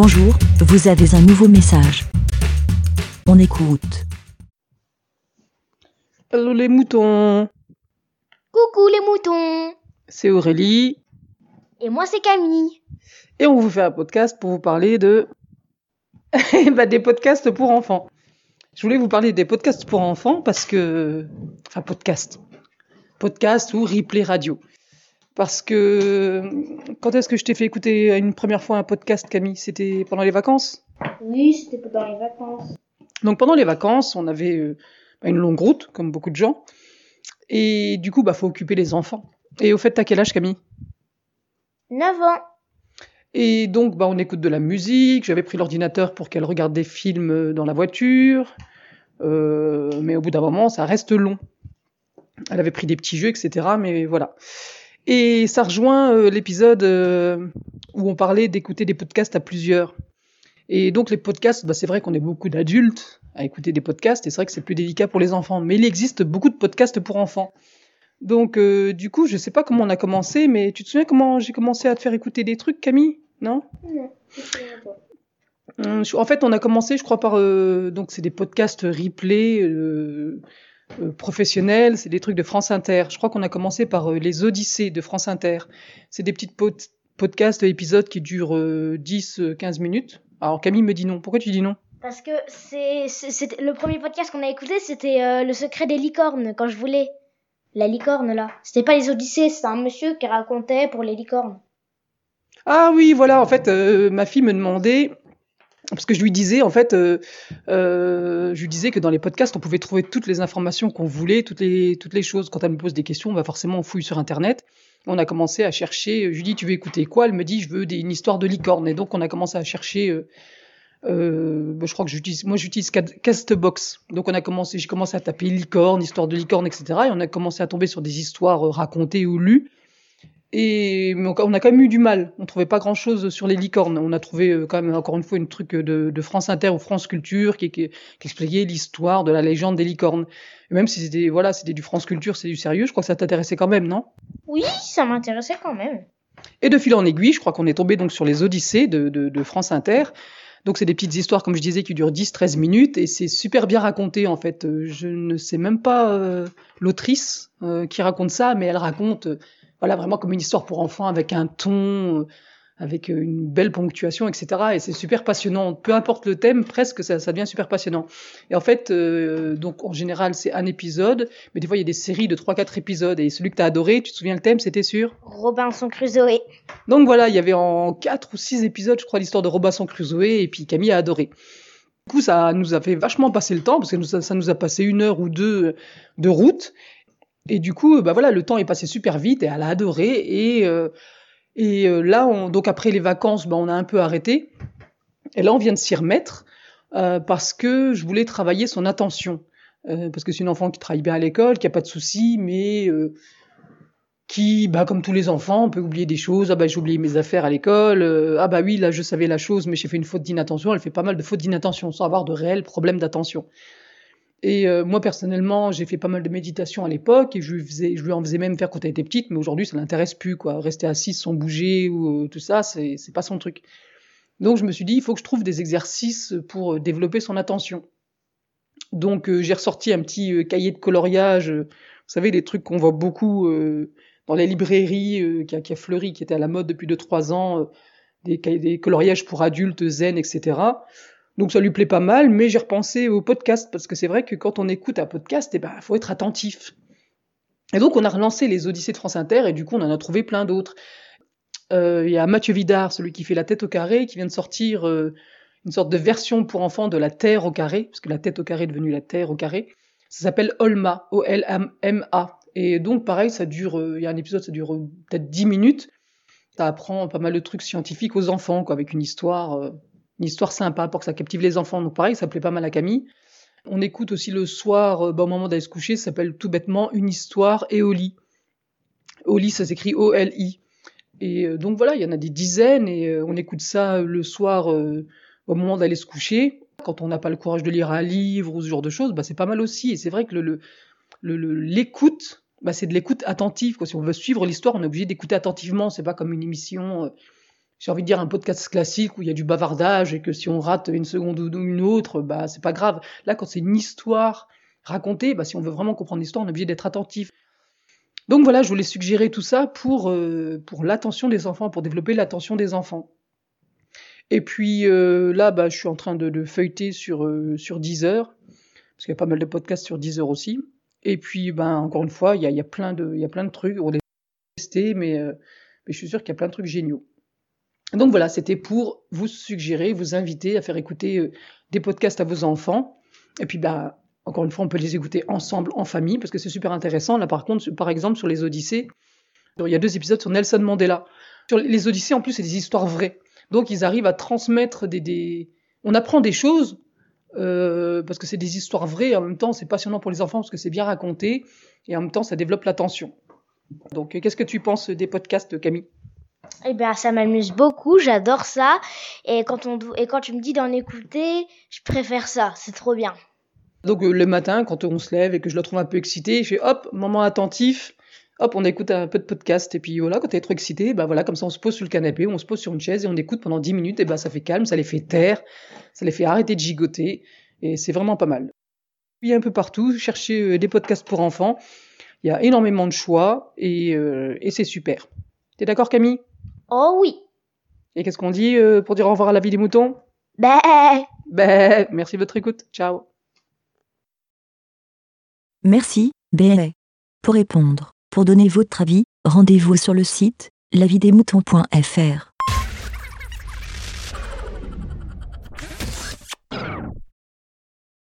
Bonjour, vous avez un nouveau message. On écoute. Hello les moutons, Coucou les moutons c'est Aurélie Et moi c'est Camille. et on vous fait un podcast pour vous parler de bah, des podcasts pour enfants. Je voulais vous parler des podcasts pour enfants parce que enfin podcast, podcast ou replay radio. Parce que quand est-ce que je t'ai fait écouter une première fois un podcast Camille? C'était pendant les vacances? Oui, c'était pendant les vacances. Donc pendant les vacances, on avait euh, bah, une longue route, comme beaucoup de gens. Et du coup, bah faut occuper les enfants. Et au fait, t'as quel âge, Camille? 9 ans. Et donc, bah, on écoute de la musique. J'avais pris l'ordinateur pour qu'elle regarde des films euh, dans la voiture. Euh, mais au bout d'un moment, ça reste long. Elle avait pris des petits jeux, etc. Mais voilà. Et ça rejoint euh, l'épisode euh, où on parlait d'écouter des podcasts à plusieurs. Et donc les podcasts, bah, c'est vrai qu'on est beaucoup d'adultes à écouter des podcasts, et c'est vrai que c'est plus délicat pour les enfants. Mais il existe beaucoup de podcasts pour enfants. Donc euh, du coup, je sais pas comment on a commencé, mais tu te souviens comment j'ai commencé à te faire écouter des trucs, Camille? Non? Non, Hum, En fait, on a commencé, je crois, par euh, donc c'est des podcasts replay euh, euh, professionnels, c'est des trucs de France Inter. Je crois qu'on a commencé par euh, les Odyssées de France Inter. C'est des petites pod- podcasts épisodes qui durent euh, 10-15 minutes. Alors Camille me dit non. Pourquoi tu dis non? Parce que c'est, le premier podcast qu'on a écouté, c'était euh, le secret des licornes quand je voulais. La licorne là. C'était pas les Odyssées, c'était un monsieur qui racontait pour les licornes. Ah oui, voilà. En fait, euh, ma fille me demandait parce que je lui disais en fait, euh, euh, je lui disais que dans les podcasts, on pouvait trouver toutes les informations qu'on voulait, toutes les toutes les choses. Quand elle me pose des questions, on va forcément on fouille sur internet. On a commencé à chercher. Je lui dis, tu veux écouter quoi? Elle me dit, je veux une histoire de licorne. Et donc on a commencé à chercher. Euh, bah, je crois que j'utilise, moi j'utilise Castbox. Donc on a commencé, j'ai commencé à taper licorne, histoire de licorne, etc. Et on a commencé à tomber sur des histoires racontées ou lues. Et mais on a quand même eu du mal. On trouvait pas grand chose sur les licornes. On a trouvé euh, quand même encore une fois une truc de, de France Inter ou France Culture qui, qui, qui expliquait l'histoire de la légende des licornes. Et même si c'était voilà, c'était du France Culture, c'est du sérieux. Je crois que ça t'intéressait quand même, non? Oui, ça m'intéressait quand même. Et de fil en aiguille, je crois qu'on est tombé donc sur les Odyssées de, de, de France Inter. Donc c'est des petites histoires, comme je disais, qui durent 10-13 minutes et c'est super bien raconté en fait. Euh, Je ne sais même pas euh, l'autrice euh, qui raconte ça, mais elle raconte euh, voilà vraiment comme une histoire pour enfants avec un ton, euh, avec une belle ponctuation, etc. Et c'est super passionnant. Peu importe le thème, presque ça, ça devient super passionnant. Et en fait, euh, donc en général c'est un épisode, mais des fois il y a des séries de 3-4 épisodes. Et celui que tu as adoré, tu te souviens le thème, c'était sûr Robinson Crusoe. donc voilà, il y avait en quatre ou six épisodes, je crois, l'histoire de Robinson Crusoe, et puis Camille a adoré. Du coup, ça nous a fait vachement passer le temps, parce que ça nous a passé une heure ou deux de route. Et du coup, bah voilà, le temps est passé super vite, et elle a adoré. Et, euh, et euh, là, on, donc après les vacances, bah, on a un peu arrêté. Et là, on vient de s'y remettre, euh, parce que je voulais travailler son attention. Euh, parce que c'est une enfant qui travaille bien à l'école, qui a pas de soucis, mais... euh, qui, bah, comme tous les enfants, on peut oublier des choses. Ah bah j'ai oublié mes affaires à l'école. Euh, ah bah oui, là je savais la chose, mais j'ai fait une faute d'inattention. Elle fait pas mal de fautes d'inattention sans avoir de réels problèmes d'attention. Et euh, moi personnellement, j'ai fait pas mal de méditation à l'époque et je lui, faisais, je lui en faisais même faire quand elle était petite, mais aujourd'hui ça l'intéresse plus quoi. Rester assise sans bouger ou euh, tout ça, c'est c'est pas son truc. Donc je me suis dit, il faut que je trouve des exercices pour euh, développer son attention. Donc euh, j'ai ressorti un petit euh, cahier de coloriage, euh, vous savez les trucs qu'on voit beaucoup dans les librairies qui, a, qui a fleuri, qui était à la mode depuis 2-3 ans, des, des coloriages pour adultes, zen, etc. Donc ça lui plaît pas mal, mais j'ai repensé au podcast, parce que c'est vrai que quand on écoute un podcast, eh ben, faut être attentif. Et donc on a relancé les Odyssées de France Inter, et du coup on en a trouvé plein d'autres. Euh, Il y a Mathieu Vidard, celui qui fait La tête au carré, qui vient de sortir euh, une sorte de version pour enfants de La Terre au carré, parce que la tête au carré est devenue la Terre au carré. Ça s'appelle Olma, O-L-M-A. Et donc, pareil, ça dure, euh, il y a un épisode, ça dure peut-être 10 minutes. Ça apprend pas mal de trucs scientifiques aux enfants, quoi, avec une histoire, une histoire sympa pour que ça captive les enfants. Donc, pareil, ça plaît pas mal à Camille. On écoute aussi le soir, euh, bah, au moment d'aller se coucher, ça s'appelle tout bêtement Une histoire et au lit. Au lit, ça s'écrit O-L-I. Et euh, donc voilà, il y en a des dizaines et euh, on écoute ça le soir au moment d'aller se coucher. Quand on n'a pas le courage de lire un livre ou ce genre de choses, bah, c'est pas mal aussi. Et c'est vrai que le, le, l'écoute, bah, c'est de l'écoute attentive. Quoi. Si on veut suivre l'histoire, on est obligé d'écouter attentivement. C'est pas comme une émission j'ai envie de dire un podcast classique où il y a du bavardage et que si on rate une seconde ou une autre, bah c'est pas grave. Là, quand c'est une histoire racontée, bah si on veut vraiment comprendre l'histoire, on est obligé d'être attentif. Donc voilà, je voulais suggérer tout ça pour euh, pour l'attention des enfants, pour développer l'attention des enfants. Et puis euh, là, bah, je suis en train de, de feuilleter sur euh, sur Deezer parce qu'il y a pas mal de podcasts sur Deezer aussi. Et puis, ben encore une fois, il y a, il y a plein de il y a plein de trucs. On les testé, mais, euh, mais je suis sûr qu'il y a plein de trucs géniaux. Donc voilà, c'était pour vous suggérer, vous inviter à faire écouter euh, des podcasts à vos enfants. Et puis, bah, encore une fois, on peut les écouter ensemble, en famille, parce que c'est super intéressant. Là, par contre, par exemple, sur les Odyssées, il y a deux épisodes sur Nelson Mandela. Sur les Odyssées, en plus, c'est des histoires vraies. Donc, ils arrivent à transmettre des... des... On apprend des choses, euh, parce que c'est des histoires vraies, et en même temps, c'est passionnant pour les enfants, parce que c'est bien raconté, et en même temps, ça développe l'attention. Donc, qu'est-ce que tu penses des podcasts, Camille? Eh bien, ça m'amuse beaucoup, j'adore ça. Et quand, on, et quand tu me dis d'en écouter, je préfère ça, c'est trop bien. Donc, euh, le matin, quand on se lève et que je la trouve un peu excitée, je fais hop, moment attentif, hop, on écoute un peu de podcast. Et puis voilà, quand t'es trop excité, bah voilà, comme ça, on se pose sur le canapé, on se pose sur une chaise et on écoute pendant 10 minutes. Et bah, ça fait calme, ça les fait taire, ça les fait arrêter de gigoter. Et c'est vraiment pas mal. Puis un peu partout, chercher euh, des podcasts pour enfants. Il y a énormément de choix et, euh, et c'est super. T'es d'accord, Camille? Oh oui. Et qu'est-ce qu'on dit euh, pour dire au revoir à la vie des moutons? Bah. Ben, merci de votre écoute. Ciao. Merci, BLA. Pour répondre, pour donner votre avis, rendez-vous sur le site lavidemouton.fr.